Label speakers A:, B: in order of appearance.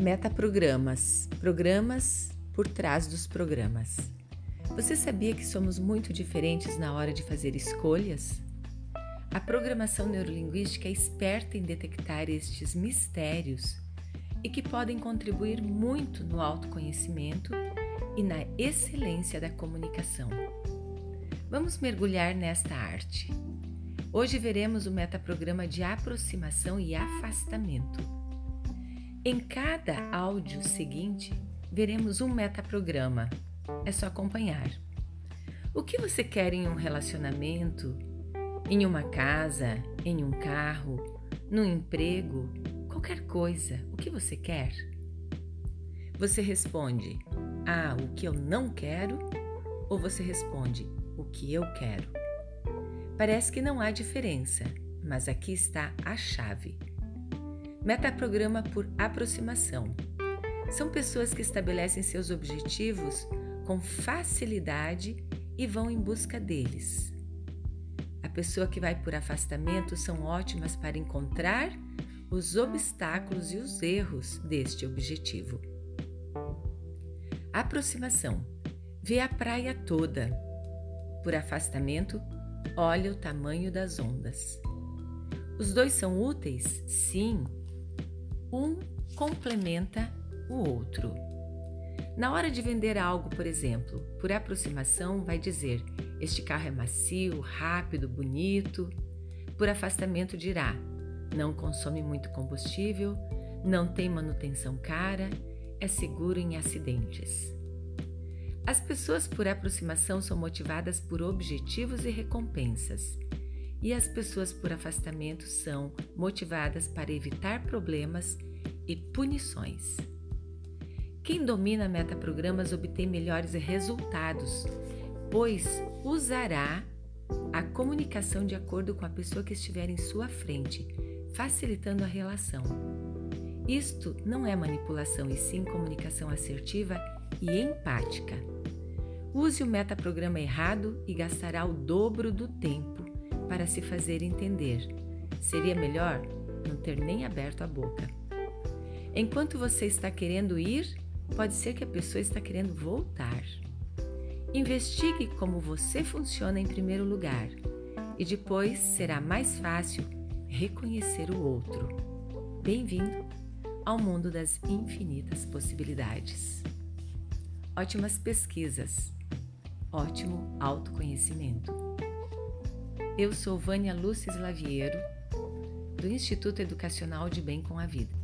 A: Metaprogramas programas por trás dos programas. Você sabia que somos muito diferentes na hora de fazer escolhas? A programação neurolinguística é esperta em detectar estes mistérios e que podem contribuir muito no autoconhecimento e na excelência da comunicação. Vamos mergulhar nesta arte. Hoje veremos o metaprograma de aproximação e afastamento. Em cada áudio seguinte, veremos um metaprograma. É só acompanhar. O que você quer em um relacionamento, em uma casa, em um carro, num emprego, qualquer coisa? O que você quer? Você responde: Ah, o que eu não quero? Ou você responde: O que eu quero? Parece que não há diferença, mas aqui está a chave. Metaprograma por aproximação. São pessoas que estabelecem seus objetivos com facilidade e vão em busca deles. A pessoa que vai por afastamento são ótimas para encontrar os obstáculos e os erros deste objetivo. Aproximação. Vê a praia toda. Por afastamento, Olha o tamanho das ondas. Os dois são úteis? Sim. Um complementa o outro. Na hora de vender algo, por exemplo, por aproximação, vai dizer: Este carro é macio, rápido, bonito. Por afastamento, dirá: Não consome muito combustível, não tem manutenção cara, é seguro em acidentes. As pessoas por aproximação são motivadas por objetivos e recompensas, e as pessoas por afastamento são motivadas para evitar problemas e punições. Quem domina metaprogramas obtém melhores resultados, pois usará a comunicação de acordo com a pessoa que estiver em sua frente, facilitando a relação. Isto não é manipulação, e sim comunicação assertiva e empática. Use o metaprograma errado e gastará o dobro do tempo para se fazer entender. Seria melhor não ter nem aberto a boca. Enquanto você está querendo ir, pode ser que a pessoa está querendo voltar. Investigue como você funciona em primeiro lugar e depois será mais fácil reconhecer o outro. Bem-vindo ao mundo das infinitas possibilidades. Ótimas pesquisas ótimo autoconhecimento. Eu sou Vânia Lúcia Slaviero, do Instituto Educacional de Bem com a Vida.